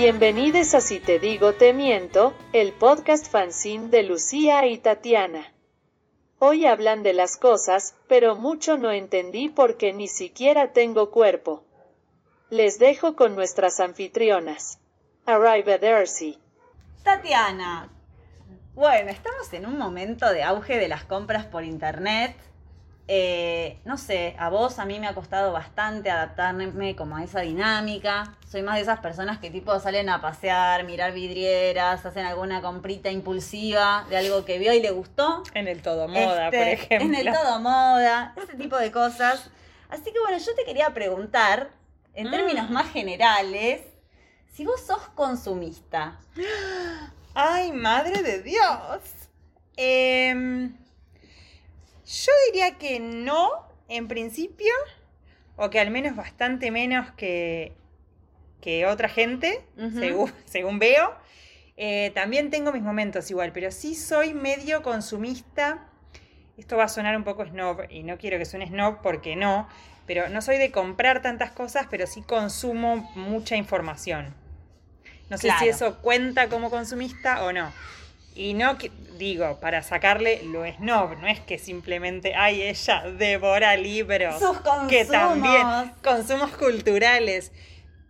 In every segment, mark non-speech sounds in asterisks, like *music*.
Bienvenidos a Si Te Digo Te Miento, el podcast fanzine de Lucía y Tatiana. Hoy hablan de las cosas, pero mucho no entendí porque ni siquiera tengo cuerpo. Les dejo con nuestras anfitrionas. Arrivederci. Tatiana. Bueno, estamos en un momento de auge de las compras por internet. Eh, no sé, a vos a mí me ha costado bastante adaptarme como a esa dinámica. Soy más de esas personas que tipo salen a pasear, mirar vidrieras, hacen alguna comprita impulsiva de algo que vio y le gustó. En el todo moda, Este, por ejemplo. En el todo moda, ese tipo de cosas. Así que bueno, yo te quería preguntar, en Mm. términos más generales, si vos sos consumista. *gasps* ¡Ay, madre de Dios! Em, yo diría que no, en principio, o que al menos bastante menos que, que otra gente, *laughs* según veo. Eh, también tengo mis momentos igual, pero sí soy medio consumista. Esto va a sonar un poco snob, y no quiero que suene snob porque no, pero no soy de comprar tantas cosas, pero sí consumo mucha información. No sé Claro. si eso cuenta como consumista o no. Y no que- digo, para sacarle lo snob, no es que simplemente, ay, ella devora libros. Sus Que consumos. también, consumos culturales.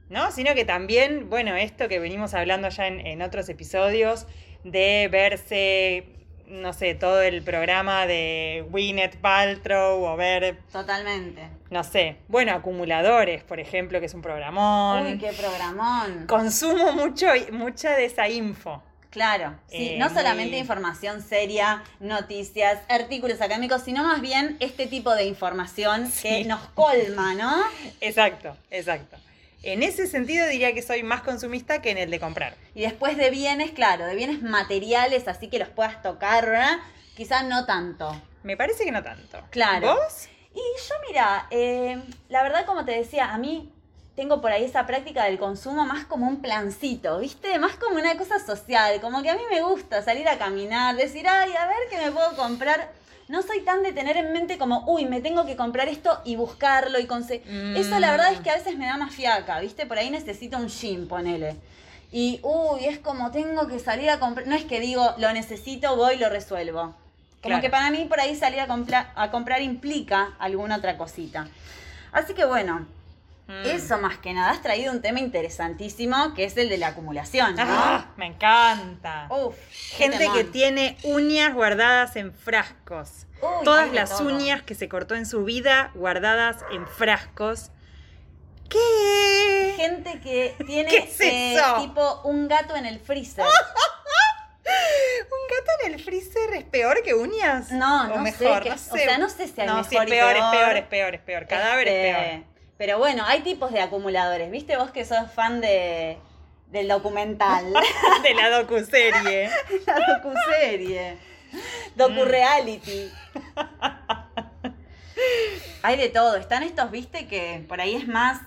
¿No? Sino que también, bueno, esto que venimos hablando ya en, en otros episodios, de verse, no sé, todo el programa de Gwyneth Paltrow o ver, Totalmente. No sé, bueno, acumuladores, por ejemplo, que es un programón. Uy, qué programón. Consumo mucho, mucha de esa info. Claro, sí, Eh, no solamente muy- información seria, noticias, artículos académicos, sino más bien este tipo de información *laughs* que nos colma, ¿no? *laughs* Exacto, exacto. En ese sentido diría que soy más consumista que en el de comprar. Y después de bienes, claro, de bienes materiales, así que los puedas tocar, ¿verdad? Quizás no tanto. Me parece que no tanto. Claro. ¿Vos? Y yo, mira, eh, la verdad, como te decía, a mí tengo por ahí esa práctica del consumo más como un plancito, ¿viste? Más como una cosa social, como que a mí me gusta salir a caminar, decir, ay, a ver qué me puedo comprar. No soy tan de tener en mente como, uy, me tengo que comprar esto y buscarlo y conseguir. Eso la verdad es que a veces me da más fiaca, ¿viste? Por ahí necesito un gym, ponele. Y, uy, es como tengo que salir a comprar. No es que digo, lo necesito, voy lo resuelvo. Como Claro. que para mí por ahí salir a, compra- a comprar implica alguna otra cosita. Así que bueno, Mm. eso más que nada, has traído un tema interesantísimo que es el de la acumulación, ¿no? Ah, me encanta. Uf, Gente que tiene uñas guardadas en frascos. Uy, Todas las todo. uñas que se cortó en su vida guardadas en frascos. ¿Qué? Gente que *laughs* tiene ¿Qué es eh, tipo un gato en el freezer. *laughs* ¿Un gato en el freezer es peor que uñas? No, O no mejor, sé, no o sea, no sé si hay No, mejor es y peor, es peor. es peor, es peor. Cadáver es Este, peor. Pero bueno, hay tipos de acumuladores. ¿Viste vos que sos fan de, del documental? *laughs* De la docuserie. *laughs* la docuserie. Mm. Docu-reality. Hay de todo. Están estos, viste, que por ahí es más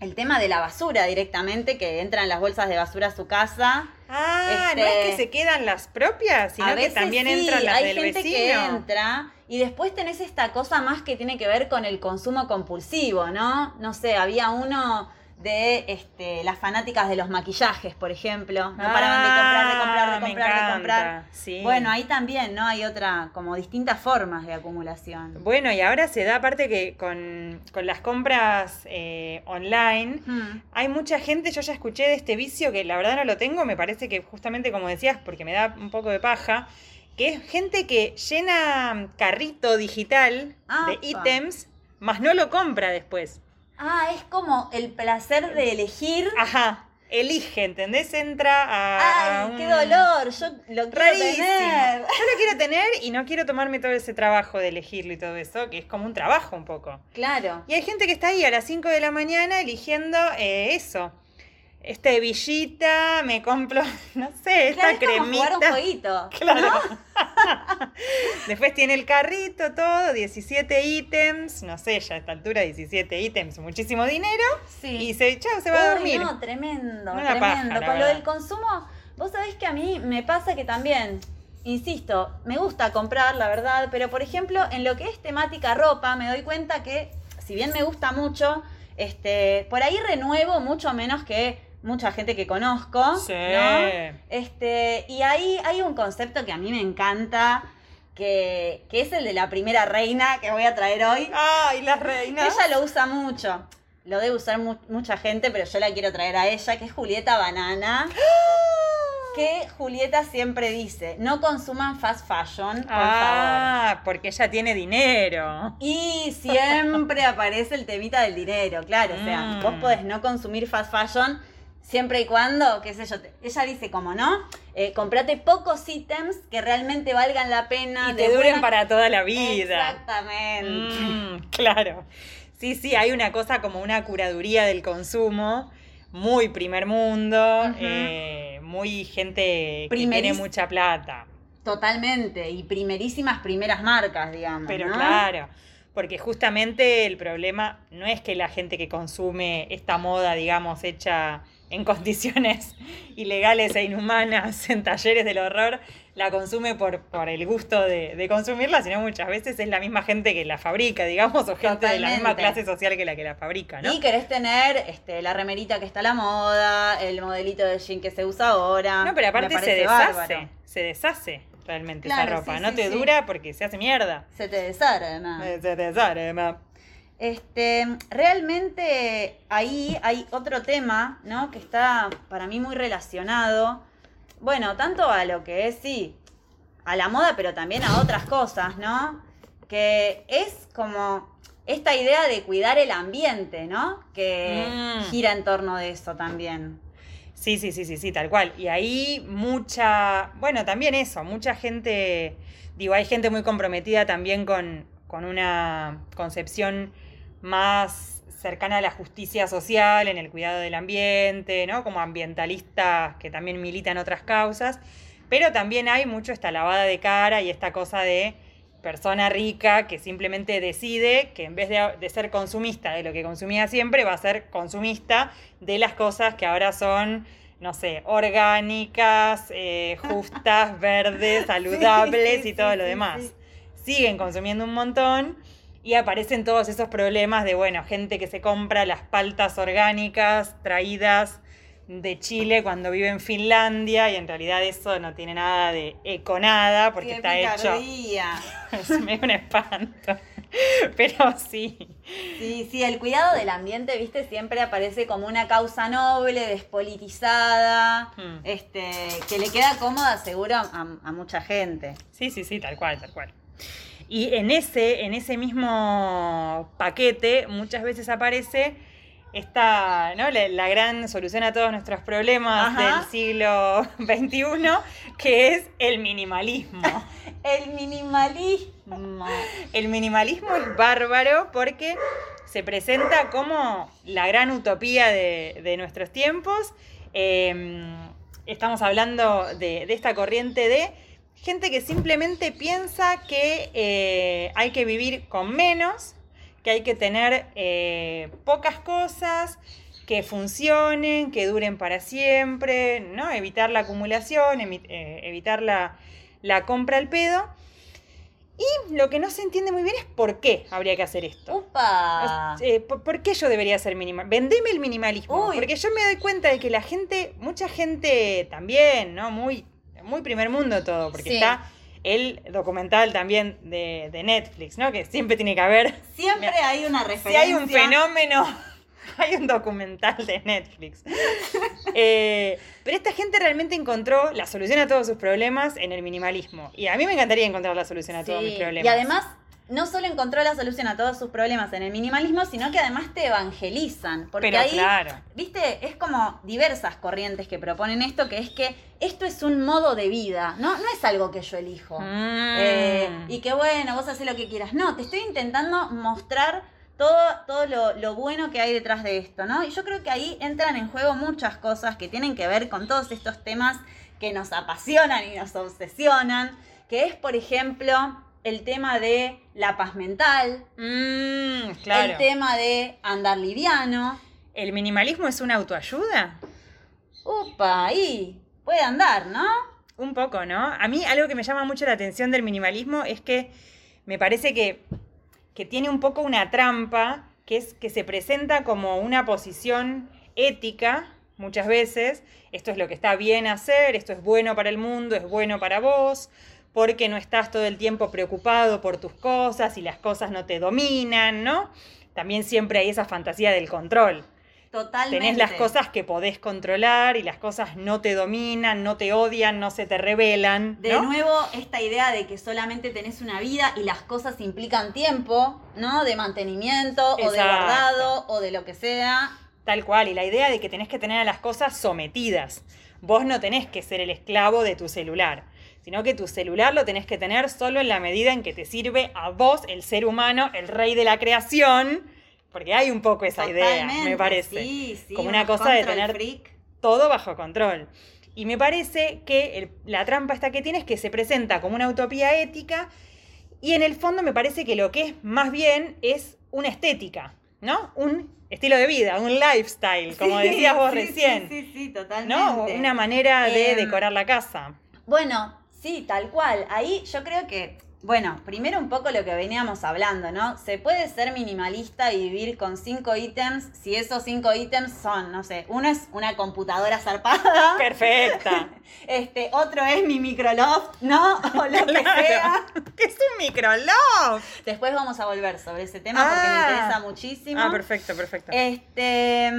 el tema de la basura directamente, que entran las bolsas de basura a su casa. Ah, no Este, es que se quedan las propias, sino que también sí, entran las hay del gente vecino. que entra y después tenés esta cosa más que tiene que ver con el consumo compulsivo, ¿no? No sé, había uno de este, las fanáticas de los maquillajes, por ejemplo. No paraban de comprar, de comprar, de Ah, comprar, de comprar. sí. Bueno, ahí también, ¿no? Hay otra, como distintas formas de acumulación. Bueno, y ahora se da aparte que con, con las compras eh, online, hay mucha gente, yo ya escuché de este vicio que la verdad no lo tengo, me parece que justamente como decías, porque me da un poco de paja, que es gente que llena carrito digital de Apa. ítems, más no lo compra después. Ah, es como el placer de elegir. Ajá, elige, ¿entendés? Entra a... a ¡Ay, qué dolor! Yo lo quiero Rarísimo. tener. Yo lo quiero tener y no quiero tomarme todo ese trabajo de elegirlo y todo eso, que es como un trabajo un poco. Claro. Y hay gente que está ahí a las 5 de la mañana eligiendo eh, eso. Este villita, me compro, *laughs* no sé, esta Claro, es como jugar un cremita. jueguito. *laughs* Claro. *laughs* Después tiene el carrito, todo, 17 ítems, no sé, ya a esta altura 17 ítems, muchísimo dinero. Sí. Y se, chao, se va a dormir. No, tremendo, Una tremendo. paja, Con lo del consumo, vos sabés que a mí me pasa que también insisto, me gusta comprar, la verdad, pero por ejemplo, en lo que es temática ropa, me doy cuenta que, si bien me gusta mucho, este, por ahí renuevo mucho menos que mucha gente que conozco. Sí. ¿no? Este, y ahí hay un concepto que a mí me encanta, que, que es el de la primera reina que voy a traer hoy. Ay, las reinas. ella lo usa mucho. Lo debe usar mu- mucha gente, pero yo la quiero traer a ella, que es Julieta Banana. Que Julieta siempre dice, no consuman fast fashion, por favor. Ah, porque ella tiene dinero. Y siempre *laughs* aparece el temita del dinero, claro. O sea, Mm. vos podés no consumir fast fashion siempre y cuando, qué sé yo, te- ella dice como no, eh, comprate pocos ítems que realmente valgan la pena. Y te duren buena- para toda la vida. Exactamente. Mm, *laughs* claro. Sí, sí, hay una cosa como una curaduría del consumo, muy primer mundo, eh, muy gente que tiene mucha plata. Totalmente. Y primerísimas primeras marcas, digamos. Pero ¿no? claro, porque justamente el problema no es que la gente que consume esta moda, digamos, hecha en condiciones *laughs* ilegales e inhumanas en talleres del horror, la consume por, por el gusto de, de consumirla, sino muchas veces es la misma gente que la fabrica, digamos, o gente de la misma clase social que la que la fabrica, ¿no? Y querés tener este, la remerita que está a la moda, el modelito de jean que se usa ahora. No, pero aparte se deshace, bárbaro. se deshace realmente Claro, esa ropa, sí, no sí, te sí. dura porque se hace mierda. Se te desarma. Se deshace, además. Este, realmente ahí hay otro tema, ¿no? Que está para mí muy relacionado. Bueno, tanto a lo que es, sí, a la moda, pero también a otras cosas, ¿no? Que es como esta idea de cuidar el ambiente, ¿no? Que Mm. gira en torno de eso también. Sí, sí, sí, sí, sí, tal cual. Y ahí mucha, bueno, también eso, mucha gente, digo, hay gente muy comprometida también con, con una concepción más cercana a la justicia social, en el cuidado del ambiente, ¿no? Como ambientalistas que también militan otras causas, pero también hay mucho esta lavada de cara y esta cosa de persona rica que simplemente decide que en vez de, de ser consumista de lo que consumía siempre, va a ser consumista de las cosas que ahora son, no sé, orgánicas, eh, justas, *laughs* verdes, saludables sí, y todo sí, lo demás. sí. Siguen consumiendo un montón y aparecen todos esos problemas de, bueno, gente que se compra las paltas orgánicas traídas de Chile cuando vive en Finlandia y en realidad eso no tiene nada de econada porque Qué está hecho picardía. *laughs* es medio un espanto. *laughs* Pero sí. Sí, sí, el cuidado del ambiente, viste, siempre aparece como una causa noble, despolitizada, Hmm. este, que le queda cómoda seguro a, a mucha gente. Sí, sí, sí, tal cual, tal cual. Y en ese, en ese mismo paquete muchas veces aparece esta, ¿no? La, la gran solución a todos nuestros problemas Ajá. del siglo *laughs* XXI, que es el minimalismo. *laughs* El minimalismo. El minimalismo es bárbaro porque se presenta como la gran utopía de, de nuestros tiempos. Eh, estamos hablando de, de esta corriente de gente que simplemente piensa que eh, hay que vivir con menos, que hay que tener eh, pocas cosas, que funcionen, que duren para siempre, ¿no? Evitar la acumulación, eh, evitar la, la compra al pedo. Y lo que no se entiende muy bien es por qué habría que hacer esto. ¡Upa! Eh, ¿por, por qué yo debería ser minimal? Vendeme el minimalismo. Uy. Porque yo me doy cuenta de que la gente, mucha gente también, ¿no? Muy, muy primer mundo todo, porque Sí. está el documental también de, de Netflix, ¿no? Que siempre tiene que haber. Siempre Mira, hay una Si referencia. hay un fenómeno, *laughs* hay un documental de Netflix. *laughs* Eh, pero esta gente realmente encontró la solución a todos sus problemas en el minimalismo. Y a mí me encantaría encontrar la solución a todos mis problemas. Y además, no solo encontró la solución a todos sus problemas en el minimalismo, sino que además te evangelizan. Porque Pero ahí, claro. viste, es como diversas corrientes que proponen esto, que es que esto es un modo de vida, no, no es algo que yo elijo. Mm. Eh, y que bueno, vos haces lo que quieras. No, te estoy intentando mostrar todo, todo lo, lo bueno que hay detrás de esto, ¿no? Y yo creo que ahí entran en juego muchas cosas que tienen que ver con todos estos temas que nos apasionan y nos obsesionan, que es, por ejemplo, el tema de la paz mental, Mm, claro. el tema de andar liviano. ¿El minimalismo es una autoayuda? Upa, ahí puede andar, ¿no? Un poco, ¿no? A mí algo que me llama mucho la atención del minimalismo es que me parece que, que tiene un poco una trampa, que es que se presenta como una posición ética muchas veces, esto es lo que está bien hacer, esto es bueno para el mundo, es bueno para vos, porque no estás todo el tiempo preocupado por tus cosas y las cosas no te dominan, ¿no? También siempre hay esa fantasía del control. Totalmente. Tenés las cosas que podés controlar y las cosas no te dominan, no te odian, no se te revelan. De nuevo, esta idea de que solamente tenés una vida y las cosas implican tiempo, ¿no? De mantenimiento o de guardado o de lo que sea. Tal cual, y la idea de que tenés que tener a las cosas sometidas. Vos no tenés que ser el esclavo de tu celular, sino que tu celular lo tenés que tener solo en la medida en que te sirve a vos, el ser humano, el rey de la creación, porque hay un poco esa idea, me parece. Sí, sí, como una cosa de tener freak. todo bajo control. Y me parece que el- la trampa esta que tiene es que se presenta como una utopía ética y en el fondo me parece que lo que es más bien es una estética, ¿no? Un estilo de vida, un lifestyle, como Sí, decías vos sí, recién, Sí, sí, sí, totalmente. ¿no? Una manera de Em, decorar la casa. Bueno, sí, tal cual. Ahí yo creo que, bueno, primero un poco lo que veníamos hablando, ¿no? Se puede ser minimalista y vivir con cinco ítems si esos cinco ítems son, no sé, uno es una computadora zarpada, Perfecta. *laughs* este, otro es mi microloft, ¿no? O lo que sea. que es un microloft. Después vamos a volver sobre ese tema porque me Ah. interesa muchísimo. Ah, perfecto, perfecto. Este.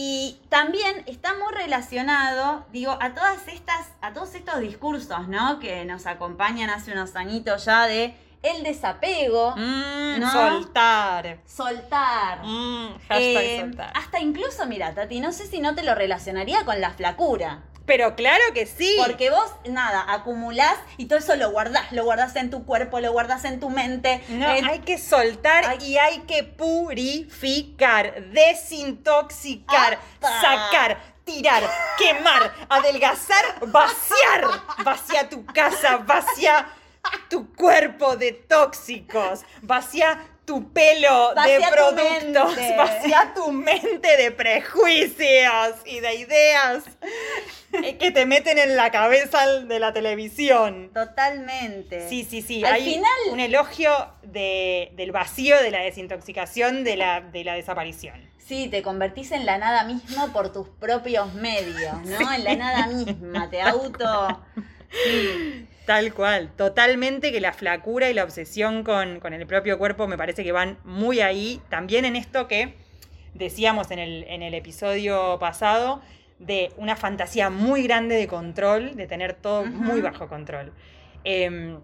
Y también está muy relacionado, digo, a todas estas, a todos estos discursos, ¿no? Que nos acompañan hace unos añitos ya de el desapego, Mm, ¿no? Soltar. soltar. Mm, hashtag Eh, soltar. hasta incluso, mira, Tati, no sé si no te lo relacionaría con la flacura. Pero claro que sí. Porque vos, nada, acumulás y todo eso lo guardás, lo guardás en tu cuerpo, lo guardás en tu mente. No, hay que soltar y hay que purificar, desintoxicar, Apa. sacar, tirar, quemar, adelgazar, vaciar. Vacía tu casa, vacía tu cuerpo de tóxicos, vacía tu pelo Vacía de tu productos, mente. vacía tu mente de prejuicios y de ideas *laughs* que te meten en la cabeza de la televisión. Totalmente. Sí, sí, sí. Al Hay final- un elogio de- del vacío, de la desintoxicación, de la, de la desaparición. Sí, te convertís en la nada mismo por tus propios medios, ¿no? *laughs* Sí. En la nada misma, te auto... Sí, Tal cual. Totalmente que la flacura y la obsesión con, con el propio cuerpo me parece que van muy ahí. También en esto que decíamos en el, en el episodio pasado, de una fantasía muy grande de control, de tener todo muy bajo control. Em,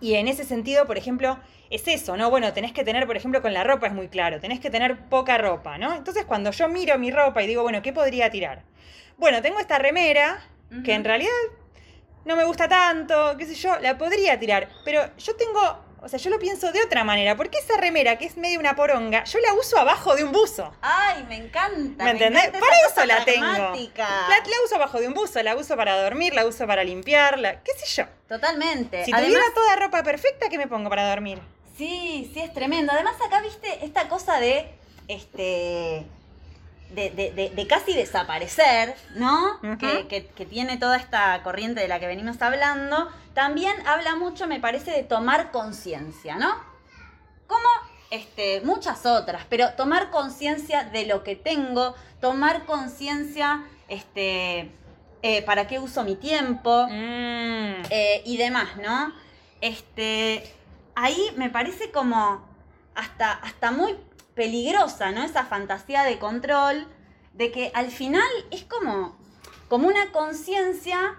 y en ese sentido, por ejemplo, es eso, ¿no? Bueno, tenés que tener, por ejemplo, con la ropa es muy claro, tenés que tener poca ropa, ¿no? Entonces, cuando yo miro mi ropa y digo, bueno, ¿qué podría tirar? Bueno, tengo esta remera, que en realidad no me gusta tanto, qué sé yo, la podría tirar, pero yo tengo, o sea, yo lo pienso de otra manera, porque esa remera, que es medio una poronga, yo la uso abajo de un buzo. Ay, me encanta. ¿Me entendés? encanta Para eso la tengo. La, la uso abajo de un buzo, la uso para dormir, la uso para limpiarla, qué sé yo. Totalmente. Si Además, tuviera toda ropa perfecta, ¿qué me pongo para dormir? sí, sí, es tremendo. Además, acá viste esta cosa de, este... De, de- de- casi desaparecer, ¿no? Que- que tiene toda esta corriente de la que venimos hablando, también habla mucho, me parece, de tomar conciencia, ¿no? Como este, muchas otras, pero tomar conciencia de lo que tengo, tomar conciencia este, eh, para qué uso mi tiempo Mm. eh, y demás, ¿no? Este, ahí me parece como hasta, hasta muy peligrosa, ¿no? Esa fantasía de control, de que al final es como, como una conciencia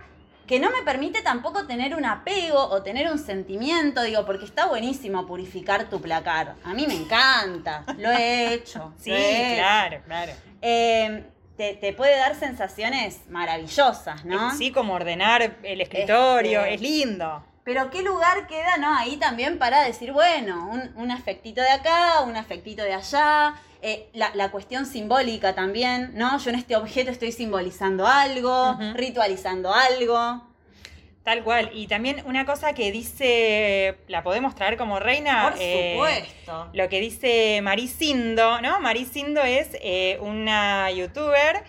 que no me permite tampoco tener un apego o tener un sentimiento, digo, porque está buenísimo purificar tu placar. A mí me encanta, lo he hecho. *laughs* Sí, lo he hecho. claro, claro. Eh, te, te puede dar sensaciones maravillosas, ¿no? Sí, como ordenar el escritorio, Este- es lindo. Pero qué lugar queda, ¿no? Ahí también para decir, bueno, un, un afectito de acá, un afectito de allá, eh, la, la cuestión simbólica también, ¿no? Yo en este objeto estoy simbolizando algo, ritualizando algo. Tal cual. Y también una cosa que dice, ¿la podemos traer como reina? Por Eh, supuesto. lo que dice Maricindo, ¿no? Maricindo es eh, una youtuber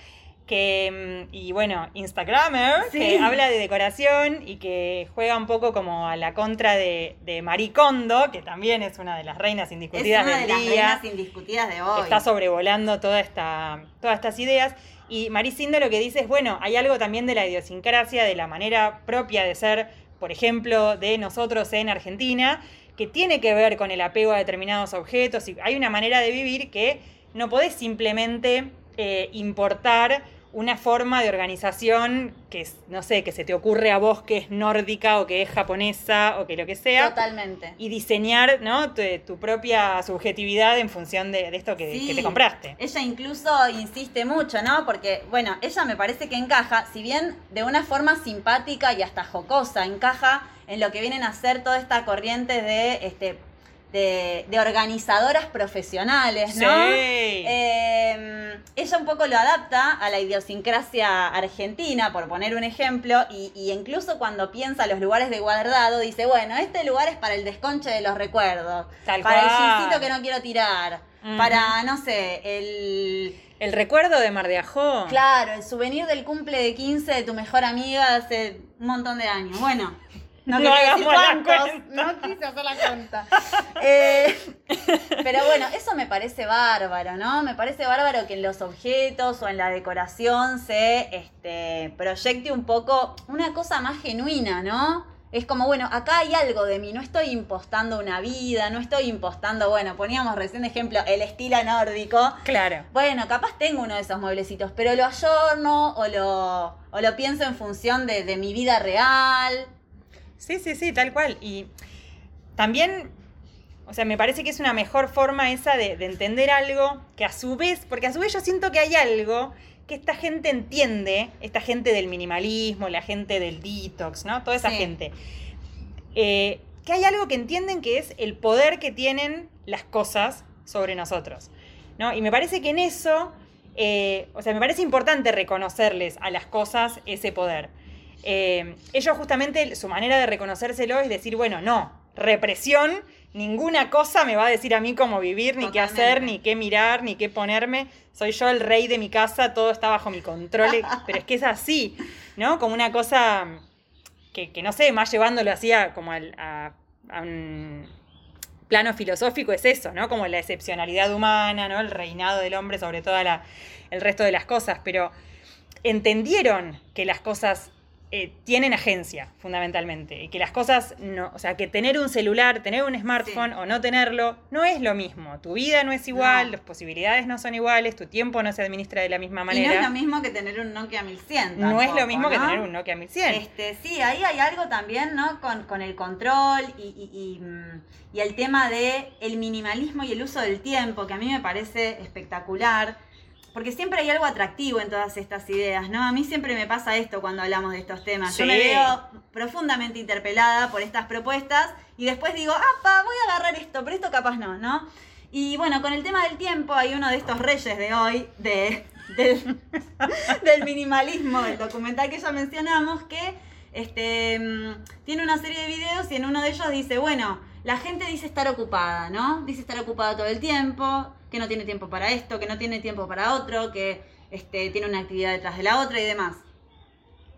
que, mm, y bueno, Instagramer, Sí. que habla de decoración y que juega un poco como a la contra de, de Marie Kondo, que también es una de las reinas Es indiscutidas una de del las día, reinas indiscutidas de que hoy. está sobrevolando toda esta, todas estas ideas. Y Marie Sindo lo que dice es, bueno, hay algo también de la idiosincrasia, de la manera propia de ser, por ejemplo, de nosotros en Argentina, que tiene que ver con el apego a determinados objetos. Y hay una manera de vivir que no podés simplemente eh, importar una forma de organización que, no sé, que se te ocurre a vos que es nórdica o que es japonesa o que lo que sea Totalmente. y diseñar ¿no? tu, tu propia subjetividad en función de, de esto que, Sí. que te compraste. Ella incluso insiste mucho, ¿no? Porque, bueno, ella me parece que encaja, si bien de una forma simpática y hasta jocosa, encaja en lo que vienen a ser toda esta corriente de, este, de, de organizadoras profesionales, ¿no? Sí. Eh, ella un poco lo adapta a la idiosincrasia argentina, por poner un ejemplo, y, y incluso cuando piensa los lugares de guardado, dice, bueno, este lugar es para el desconche de los recuerdos, Tal para el jeansito que no quiero tirar, para, no sé, el... El recuerdo de Mar de Ajó. Claro, el souvenir del cumple de 15 de tu mejor amiga hace un montón de años. Bueno, no, No decir cuántos, no quise hacer la cuenta. *laughs* Eh, pero bueno, eso me parece bárbaro, ¿no? Me parece bárbaro que en los objetos o en la decoración se este, proyecte un poco una cosa más genuina, ¿no? Es como, bueno, acá hay algo de mí, no estoy impostando una vida, no estoy impostando, bueno, poníamos recién de ejemplo el estilo nórdico. Claro. Bueno, capaz tengo uno de esos mueblecitos, pero lo ayorno o lo, o lo pienso en función de, de mi vida real. Sí, sí, sí, tal cual. Y también, o sea, me parece que es una mejor forma esa de, de entender algo que a su vez, porque a su vez yo siento que hay algo que esta gente entiende, esta gente del minimalismo, la gente del detox, ¿no? Toda esa Sí. gente. Eh, que hay algo que entienden que es el poder que tienen las cosas sobre nosotros, ¿no? Y me parece que en eso, eh, o sea, me parece importante reconocerles a las cosas ese poder. Eh, ellos justamente, su manera de reconocérselo es decir, bueno, no, represión, ninguna cosa me va a decir a mí cómo vivir, ni qué hacer, ni qué mirar, ni qué ponerme. Soy yo el rey de mi casa, todo está bajo mi control, *laughs* pero es que es así, ¿no? Como una cosa que, que no sé, más llevándolo así a, como al- a, a un plano filosófico es eso, ¿no? Como la excepcionalidad humana, ¿no? El reinado del hombre sobre todo el resto de las cosas, pero entendieron que las cosas eh, tienen agencia, fundamentalmente, y que las cosas no, o sea, que tener un celular, tener un smartphone Sí. o no tenerlo, no es lo mismo. Tu vida no es igual, No. las posibilidades no son iguales, tu tiempo no se administra de la misma manera. Y no es lo mismo que tener un Nokia 1100. No es lo tampoco, mismo que tener un Nokia 1100. Este, sí, ahí hay algo también, ¿no? Con, con el control y, y- y, mm, y el tema de el minimalismo y el uso del tiempo, que a mí me parece espectacular. Porque siempre hay algo atractivo en todas estas ideas, ¿no? A mí siempre me pasa esto cuando hablamos de estos temas. Yo me veo profundamente interpelada por estas propuestas y después digo, ah, pa, voy a agarrar esto, pero esto capaz no, ¿no? Y bueno, con el tema del tiempo hay uno de estos reyes de hoy, de, del, *laughs* del minimalismo, el documental que ya mencionamos, que este, mm, tiene una serie de videos y en uno de ellos dice, bueno, la gente dice estar ocupada, ¿no? Dice estar ocupada todo el tiempo, que no tiene tiempo para esto, que no tiene tiempo para otro, que este, tiene una actividad detrás de la otra y demás.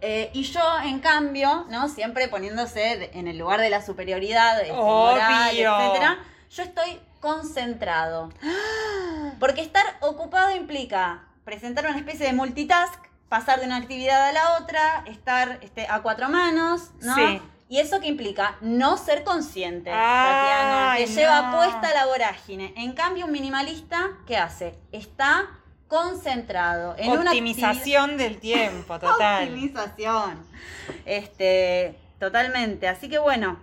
Eh, y yo, en cambio, ¿no? Siempre poniéndose en el lugar de la superioridad este, moral, etcétera, yo estoy concentrado. *gasps* Porque estar ocupado implica presentar una especie de multitask, pasar de una actividad a la otra, estar este, a cuatro manos, ¿no? Sí. Y eso que implica no ser consciente, Tatiana. Te lleva puesta la vorágine. En cambio, un minimalista, ¿qué hace? Está concentrado en una Optimización del tiempo, *laughs* total. Optimización. Este, totalmente. Así que bueno,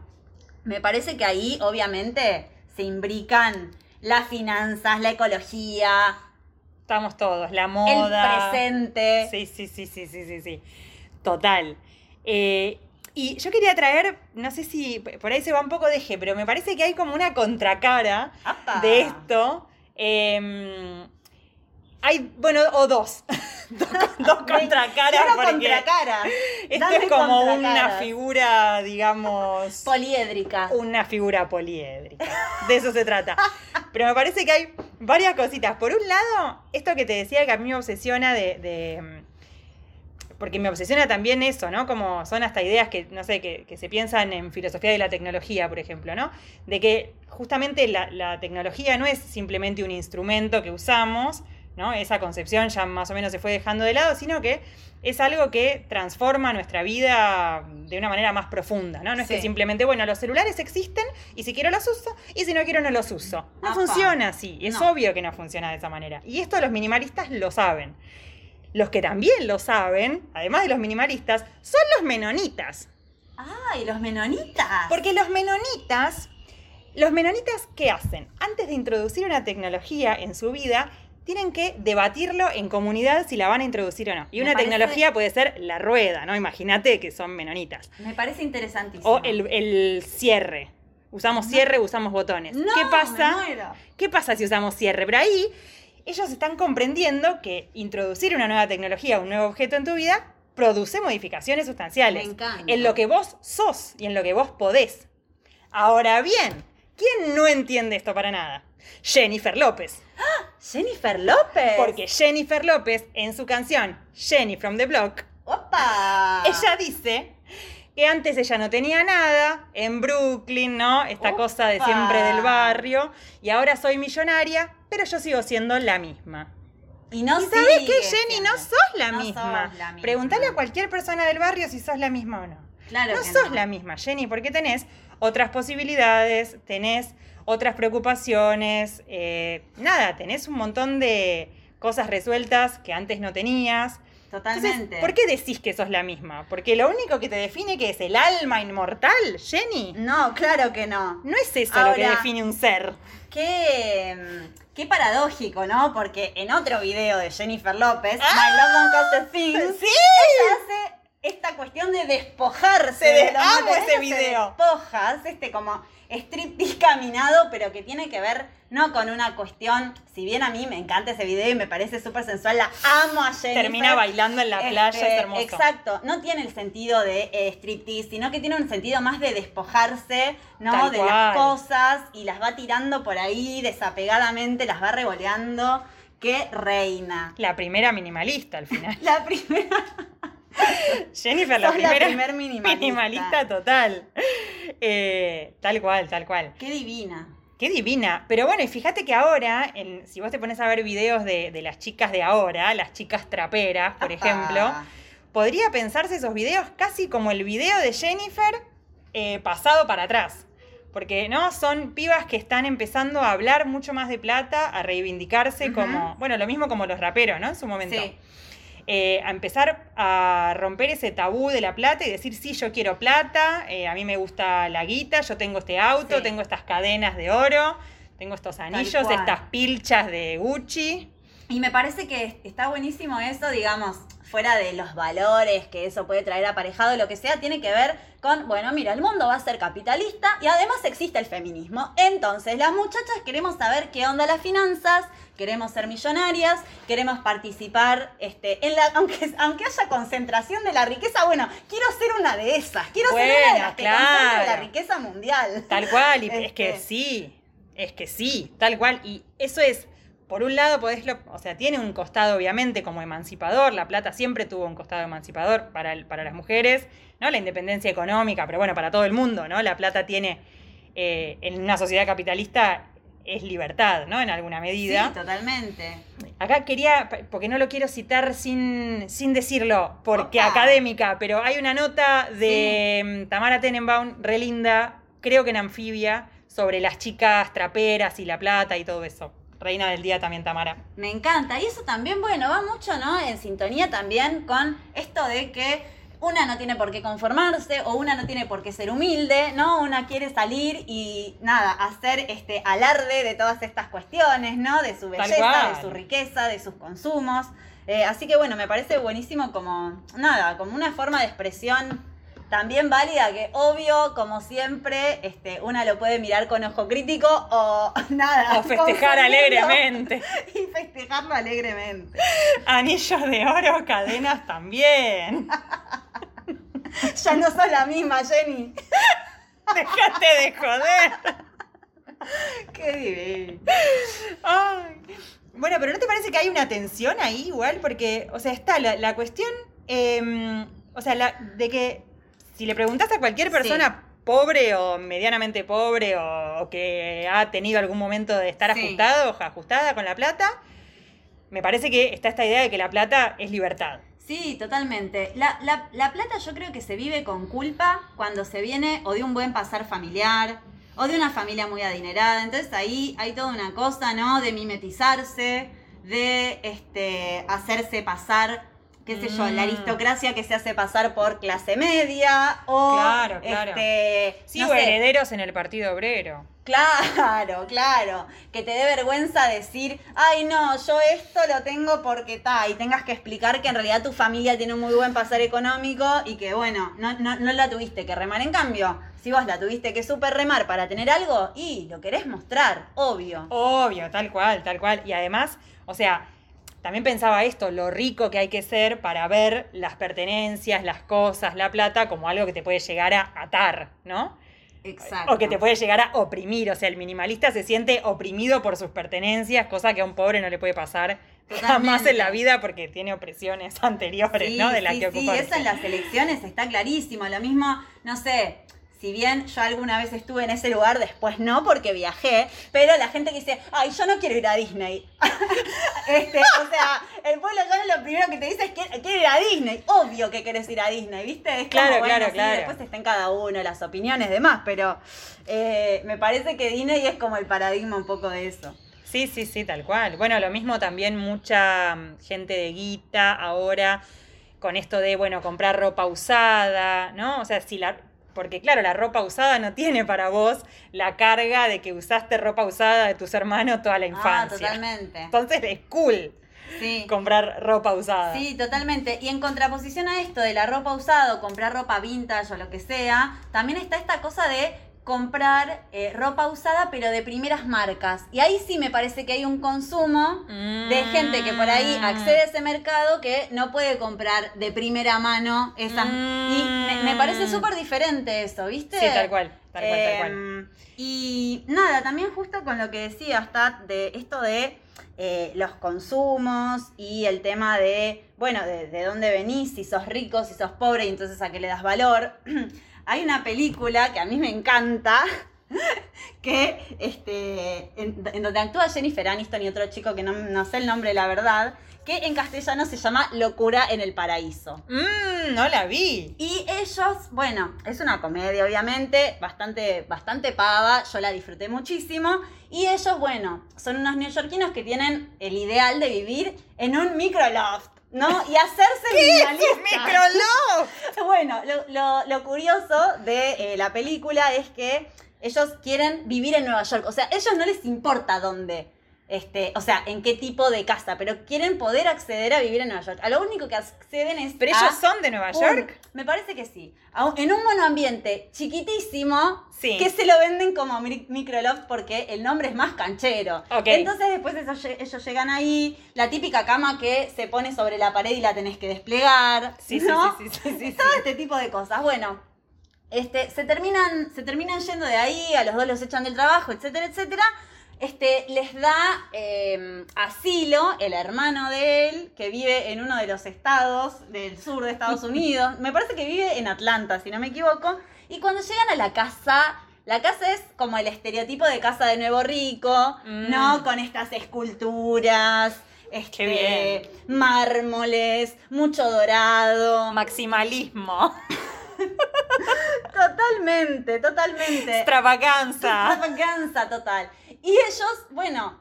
me parece que ahí obviamente se imbrican las finanzas, la ecología, Estamos todos, la el moda. presente. Sí, sí, sí, sí, sí, sí, sí. Total. Eh, y yo quería traer, no sé si por ahí se va un poco de eje, pero me parece que hay como una contracara ¡Apa! de esto. Eh, hay, bueno, o dos. *laughs* dos, dos contracaras. Esto Dame es como una figura, digamos. Poliédrica. una figura poliédrica. De eso se trata. Pero me parece que hay varias cositas. Por un lado, esto que te decía que a mí me obsesiona de, de, porque me obsesiona también eso, ¿no? Como son hasta ideas que, no sé, que, que se piensan en filosofía de la tecnología, por ejemplo, ¿no? De que justamente la, la tecnología no es simplemente un instrumento que usamos, ¿no? Esa concepción ya más o menos se fue dejando de lado, sino que es algo que transforma nuestra vida de una manera más profunda, ¿no? No es que simplemente, bueno, los celulares existen y si quiero los uso y si no quiero no los uso. No Apa. funciona así, es No. obvio que no funciona de esa manera. Y esto los minimalistas lo saben. Los que también lo saben, además de los minimalistas, son los menonitas. Ay, los menonitas. Porque los menonitas, los menonitas, ¿qué hacen? Antes de introducir una tecnología en su vida, tienen que debatirlo en comunidad si la van a introducir o no. Y Me una parece- tecnología puede ser la rueda, ¿no? Imagínate que son menonitas. Me parece interesantísimo. O el, el cierre. Usamos cierre, usamos botones. No, ¿Qué pasa? me muero. ¿Qué pasa si usamos cierre? Pero ahí ellos están comprendiendo que introducir una nueva tecnología, un nuevo objeto en tu vida, produce modificaciones sustanciales. Me encanta. En lo que vos sos y en lo que vos podés. Ahora bien, ¿quién no entiende esto para nada? Jennifer López. Jennifer López. Porque Jennifer López, en su canción Jenny from the Block, ¡Opa! ella dice que antes ella no tenía nada en Brooklyn, ¿no? Esta cosa de siempre del barrio. Y ahora soy millonaria, pero yo sigo siendo la misma. Y no ¿Y sabes qué, Jenny? siendo. No sos la No misma. sos la misma. Pregúntale a cualquier persona del barrio si sos la misma o no. Claro no que sos no. la misma, Jenny, porque tenés otras posibilidades, tenés otras preocupaciones, eh, nada, tenés un montón de cosas resueltas que antes no tenías. Entonces, Totalmente. ¿por qué decís que sos la misma? Porque lo único que te define que es el alma inmortal, Jenny. No, claro que no. No es eso lo que define un ser. Qué, qué paradójico, ¿no? Porque en otro video de Jennifer López, Ah, My Love Don't Cost a Thing, ¡Sí! ella hace esta cuestión de despojarse Se de amo ese se video. despoja, hace este como striptease caminado, pero que tiene que ver no con una cuestión, si bien a mí me encanta ese video y me parece súper sensual, la amo a Jennifer. Termina bailando en la playa, Este, es hermoso. Exacto, no tiene el sentido de eh, striptease, sino que tiene un sentido más de despojarse, ¿no? Tal de cual. las cosas y las va tirando por ahí desapegadamente, las va revoleando. ¡Qué reina! La primera minimalista al final. *laughs* La primera. Jennifer, la primera primer minimalista. minimalista total. Eh, tal cual, tal cual. ¡Qué divina! Qué divina. Pero bueno, y fíjate que ahora, en- si vos te pones a ver videos de, de las chicas de ahora, las chicas traperas, por Apa. ejemplo, podría pensarse esos videos casi como el video de Jennifer eh, pasado para atrás. Porque, ¿no? Son pibas que están empezando a hablar mucho más de plata, a reivindicarse como, bueno, lo mismo como los raperos, ¿no? En su momento. Sí. Eh, a empezar a romper ese tabú de la plata y decir, sí, yo quiero plata, eh, a mí me gusta la guita, yo tengo este auto, Sí. tengo estas cadenas de oro, tengo estos anillos, estas pilchas de Gucci. Y me parece que está buenísimo eso, digamos, fuera de los valores que eso puede traer aparejado, lo que sea, tiene que ver con, bueno, mira, el mundo va a ser capitalista y además existe el feminismo. Entonces, las muchachas queremos saber qué onda las finanzas, queremos ser millonarias, queremos participar, este, en la, *laughs* aunque, aunque haya concentración de la riqueza, bueno, quiero ser una de esas, quiero ser una de las que concentra la claro. riqueza mundial. Tal cual, y es que Este. sí, es que sí, tal cual. Y eso es, por un lado, podés, lo- o sea, tiene un costado obviamente como emancipador, la plata siempre tuvo un costado emancipador para, el- para las mujeres, ¿no? La independencia económica, pero bueno, para todo el mundo, ¿no? La plata tiene, eh, en una sociedad capitalista, es libertad, ¿no? En alguna Sí, medida. totalmente. Acá quería, porque no lo quiero citar sin, sin decirlo, porque Opa. académica, pero hay una nota de mm, Tamara Tenenbaum, re linda, creo que en Anfibia, sobre las chicas traperas y la plata y todo eso. Reina del día también, Tamara. Me encanta. Y eso también, bueno, va mucho, ¿no? En sintonía también con esto de que una no tiene por qué conformarse o una no tiene por qué ser humilde, ¿no? Una quiere salir y nada, hacer este alarde de todas estas cuestiones, ¿no? De su belleza, de su riqueza, de sus consumos. Eh, así que bueno, me parece buenísimo como, nada, como una forma de expresión también válida que obvio, como siempre, este, una lo puede mirar con ojo crítico o *laughs* nada. O festejar alegremente. *laughs* y festejarlo alegremente. Anillos de oro, cadenas también. *laughs* Ya no sos la misma, Jenny. Dejate de joder. Qué divino. Ay. Bueno, pero ¿no te parece que hay una tensión ahí igual? Porque, o sea, está la, la cuestión em, o sea, la- de que si le preguntas a cualquier persona pobre o medianamente pobre o, o que ha tenido algún momento de estar Sí. ajustado o ajustada con la plata, me parece que está esta idea de que la plata es libertad. Sí, totalmente. La, la- la plata yo creo que se vive con culpa cuando se viene o de un buen pasar familiar o de una familia muy adinerada. Entonces ahí hay toda una cosa, ¿no? De mimetizarse, de este, hacerse pasar, qué sé yo, la Mm. aristocracia que se hace pasar por clase media o... Claro, claro. Este, Sí, no o sé, herederos en el Partido Obrero. Claro, *laughs* claro. Que te dé vergüenza decir, ay no, yo esto lo tengo porque está, y tengas que explicar que en realidad tu familia tiene un muy buen pasar económico y que bueno, no, no, no la tuviste que remar. En cambio, si vos la tuviste que super remar para tener algo, y lo querés mostrar, obvio. Obvio, tal cual, tal cual. Y además, o sea, también pensaba esto, lo rico que hay que ser para ver las pertenencias, las cosas, la plata como algo que te puede llegar a atar, ¿no? Exacto. O que te puede llegar a oprimir. O sea, el minimalista se siente oprimido por sus pertenencias, cosa que a un pobre no le puede pasar jamás en la vida porque tiene opresiones *laughs* anteriores, Sí, ¿no? De las sí, que sí, ocuparse. eso en las elecciones está clarísimo. Lo mismo, no sé, si bien yo alguna vez estuve en ese lugar, después no, porque viajé, pero la gente que dice, ay, yo no quiero ir a Disney. *laughs* este, o *laughs* sea, el pueblo ya lo primero que te dice es que quiero ir a Disney. Obvio que querés ir a Disney, ¿viste? Es como, Claro, bueno, claro, sí, claro. Después está en cada uno, las opiniones, demás, pero eh, me parece que Disney es como el paradigma un poco de eso. Sí, sí, sí, tal cual. Bueno, lo mismo también mucha mm, gente de guita ahora con esto de, bueno, comprar ropa usada, ¿no? O sea, si la... Porque claro, la ropa usada no tiene para vos la carga de que usaste ropa usada de tus hermanos toda la Ah, infancia. totalmente. Entonces es cool Sí. comprar ropa usada. Sí, totalmente. Y en contraposición a esto de la ropa usada o comprar ropa vintage o lo que sea, también está esta cosa de comprar eh, ropa usada pero de primeras marcas. Y ahí sí me parece que hay un consumo de gente que por ahí Mm. accede a ese mercado que no puede comprar de primera mano esas. Y me, me parece Mm. súper diferente eso, ¿viste? Sí, tal cual, tal cual, tal cual. Em, Y nada, también justo con lo que decías, Tat, de esto de eh, los consumos y el tema de, bueno, de, de dónde venís, si sos rico, si sos pobre y entonces a qué le das valor. *clears throat* Hay una película que a mí me encanta, *laughs* que este, en, en donde actúa Jennifer Aniston y otro chico que no, no sé el nombre, la verdad, que en castellano se llama Locura en el Paraíso. Mm, no la vi. Y ellos, bueno, es una comedia, obviamente, bastante, bastante pava, yo la disfruté muchísimo. Y ellos, bueno, son unos neoyorquinos que tienen el ideal de vivir en un microloft, ¿no? Y hacerse. ¡Microlove! *laughs* Bueno, lo, lo- lo curioso de eh, la película es que ellos quieren vivir en Nueva York. O sea, a ellos no les importa dónde, este, o sea, en qué tipo de casa, pero quieren poder acceder a vivir en Nueva York. A lo único que acceden es ¿Pero a ellos son de Nueva un- York? me parece que sí. A un- En un monoambiente chiquitísimo Sí. que se lo venden como mi- microloft porque el nombre es más canchero. Ok. Entonces después esos ellos llegan ahí, la típica cama que se pone sobre la pared y la tenés que desplegar. Sí, ¿no? sí, sí, sí, sí, sí. Todo este tipo de cosas. Bueno, este, se, terminan, se terminan yendo de ahí, a los dos los echan del trabajo, etcétera, etcétera. Este, les da eh, asilo el hermano de él, que vive en uno de los estados del sur de Estados *laughs* Unidos. Me parece que vive en Atlanta, si no me equivoco. Y cuando llegan a la casa, la casa es como el estereotipo de casa de nuevo rico, Mm. ¿no? Con estas esculturas. Este, bien. mármoles, mucho dorado. Maximalismo. *laughs* Totalmente, totalmente. Extravaganza. Extravaganza total. Y ellos, bueno,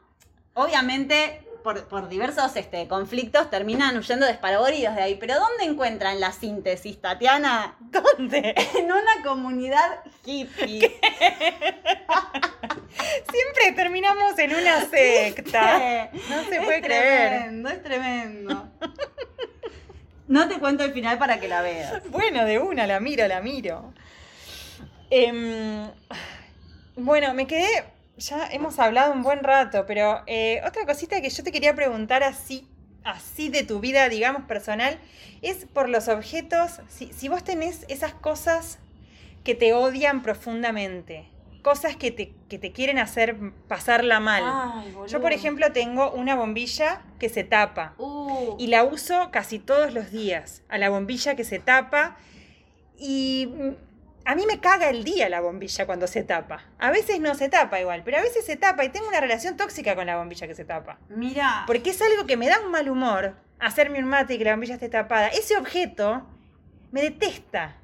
obviamente por, por diversos este, conflictos terminan huyendo desparaboridos de ahí. Pero ¿dónde encuentran la síntesis, Tatiana? *laughs* ¿Dónde? En una comunidad hippie. Siempre terminamos en una secta. *laughs* No se Es puede creer. Tremendo, es tremendo. *laughs* No te cuento el final para que la veas. Bueno, de una, la miro, la miro. Em, bueno, me quedé. Ya hemos hablado un buen rato, pero eh, otra cosita que yo te quería preguntar así, así de tu vida, digamos, personal, es por los objetos. Si, si vos tenés esas cosas que te odian profundamente, cosas que te, que te quieren hacer pasarla mal. Ay, Yo, por ejemplo, tengo una bombilla que se tapa Uh, y la uso casi todos los días, a la bombilla que se tapa. Y a mí me caga el día la bombilla cuando se tapa. A veces no se tapa igual, pero a veces se tapa y tengo una relación tóxica con la bombilla que se tapa. mira, Porque es algo que me da un mal humor hacerme un mate y que la bombilla esté tapada. Ese objeto me detesta.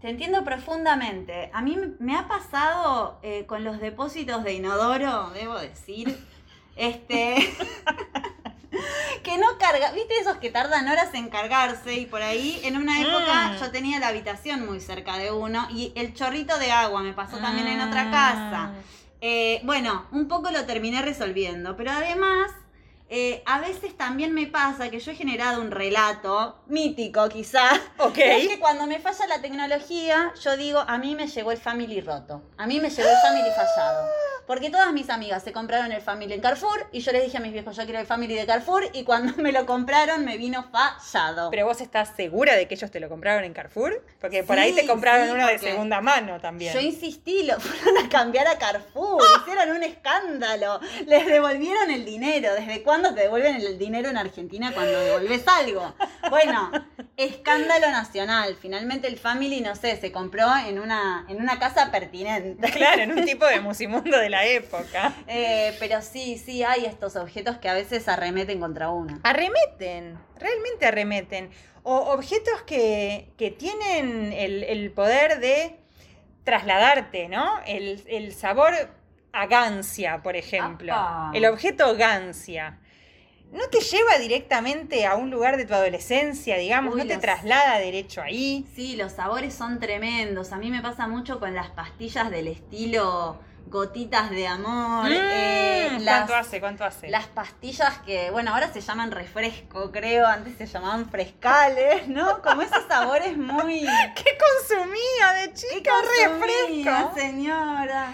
te entiendo profundamente. A mí me- ha pasado eh, con los depósitos de inodoro, debo decir, *laughs* este, *laughs* *laughs* que no carga, ¿viste esos que tardan horas en cargarse? Y por ahí, en una época, Mm. yo tenía la habitación muy cerca de uno y el chorrito de agua me pasó también en otra casa. Eh, bueno, un poco lo terminé resolviendo, pero además, eh, a veces también me pasa que yo he generado un relato mítico quizá. *laughs* Ok. Es que cuando me falla la tecnología, yo digo, a mí me llegó el family roto, a mí me llegó el family fallado. *laughs* Porque todas mis amigas se compraron el family en Carrefour y yo les dije a mis viejos, yo quiero el family de Carrefour y cuando me lo compraron me vino fallado. Pero vos estás segura de que ellos te lo compraron en Carrefour? Porque por ahí te compraron sí, uno de segunda mano también. Yo insistí, lo *laughs* fueron a cambiar a Carrefour, hicieron un escándalo, les devolvieron el dinero. ¿Desde cuándo te devuelven el dinero en Argentina cuando devolves algo? Bueno, escándalo nacional. Finalmente el Family, no sé, se compró en una, en una casa pertinente. Claro, en un tipo de musimundo de la *laughs* época. Eh, pero sí, sí, hay estos objetos que a veces arremeten contra uno. Arremeten, realmente arremeten. O objetos que, que tienen el, el poder de trasladarte, ¿no? El, el sabor a gancia, por ejemplo. Apa. El objeto gancia. No te lleva directamente a un lugar de tu adolescencia, digamos, Uy, no te los- traslada derecho ahí. Sí, los sabores son tremendos. A mí me pasa mucho con las pastillas del estilo gotitas de amor. eh, Mm, las- ¿Cuánto hace? ¿Cuánto hace? Las pastillas que, bueno, ahora se llaman refresco, creo, antes se llamaban frescales, ¿no? Como esos sabores muy... *laughs* ¿Qué consumía de chica? consumía, Refresco. señora.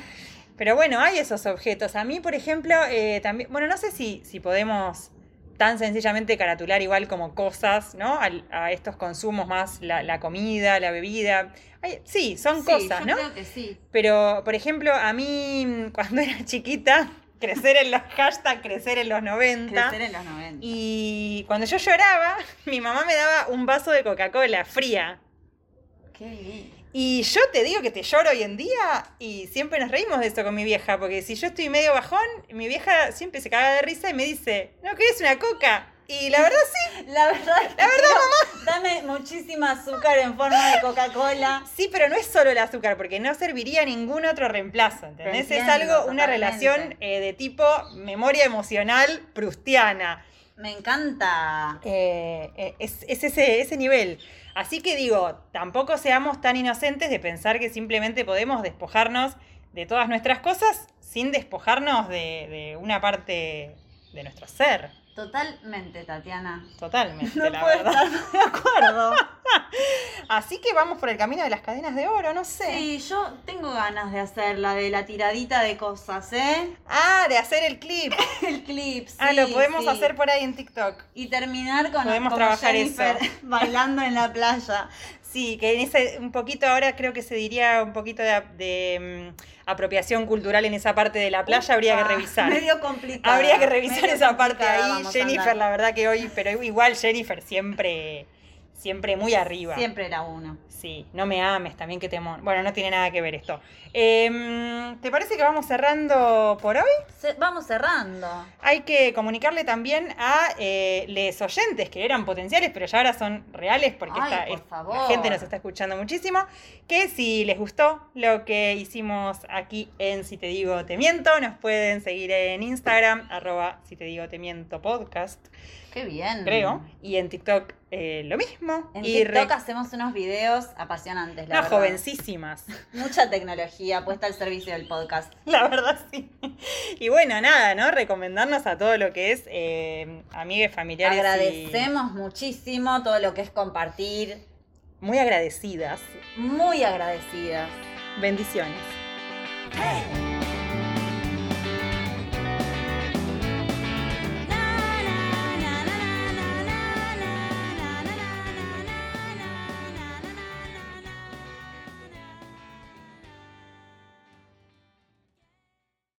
Pero bueno, hay esos objetos. A mí, por ejemplo, eh, también, bueno, no sé si, si podemos tan sencillamente caratular igual como cosas, ¿no? A estos consumos más la, la comida, la bebida. Ay, sí, son Sí, cosas, yo ¿no? creo que sí. Pero, por ejemplo, a mí *laughs* cuando era chiquita, crecer en los hashtags, crecer en los 90. Crecer en los 90. Y cuando yo lloraba, *laughs* mi mamá me daba un vaso de Coca-Cola fría. Qué lindo. Y yo te digo que te lloro hoy en día y siempre nos reímos de eso con mi vieja, porque si yo estoy medio bajón, mi vieja siempre se caga de risa y me dice, ¿no querés una coca? Y la verdad sí, La verdad, la verdad, mamá. Dame muchísima azúcar en forma de Coca-Cola. sí, pero no es solo el azúcar, porque no serviría ningún otro reemplazo, ¿entendés? Te es entiendo, algo, una totalmente. relación eh, de tipo memoria emocional prustiana. Me encanta. Eh, eh, es, es ese, ese nivel. Así que digo, tampoco seamos tan inocentes de pensar que simplemente podemos despojarnos de todas nuestras cosas sin despojarnos de, de una parte de nuestro ser. Totalmente, Tatiana. Totalmente, No la puedo verdad. estar de acuerdo. *laughs* Así que vamos por el camino de las cadenas de oro, no sé. Sí, yo tengo ganas de hacer la de la tiradita de cosas, ¿eh? Ah, de hacer el clip. *laughs* El clip, sí, ah, lo podemos sí. hacer por ahí en TikTok. Y terminar con Podemos trabajar Jennifer eso. *laughs* bailando en la playa. Sí, que en ese un poquito ahora creo que se diría un poquito de, de, mm, apropiación cultural en esa parte de la playa, habría que revisar. Medio complicado. Habría que revisar esa parte ahí. Jennifer, la verdad que hoy, pero igual Jennifer siempre, siempre muy arriba. Siempre era uno. Sí, no me ames también que te mon- Bueno, no tiene nada que ver esto. Em, ¿Te parece que vamos cerrando por hoy? Se- vamos cerrando. Hay que comunicarle también a eh, les oyentes que eran potenciales, pero ya ahora son reales porque Ay, esta- por es- la gente nos está escuchando muchísimo. Que si les gustó lo que hicimos aquí en Si Te Digo Te Miento, nos pueden seguir en Instagram, arroba Si Te Digo Te Miento podcast, Qué bien. creo. Y en TikTok eh, lo mismo. En y TikTok re- hacemos unos videos apasionantes, la no, verdad. jovencísimas. Mucha tecnología puesta al servicio del podcast. *laughs* La verdad, sí. Y bueno, nada, ¿no? Recomendarnos a todo lo que es eh, amigues, familiares. y- Agradecemos muchísimo todo lo que es compartir. muy agradecidas. Muy agradecidas. Bendiciones. Hey.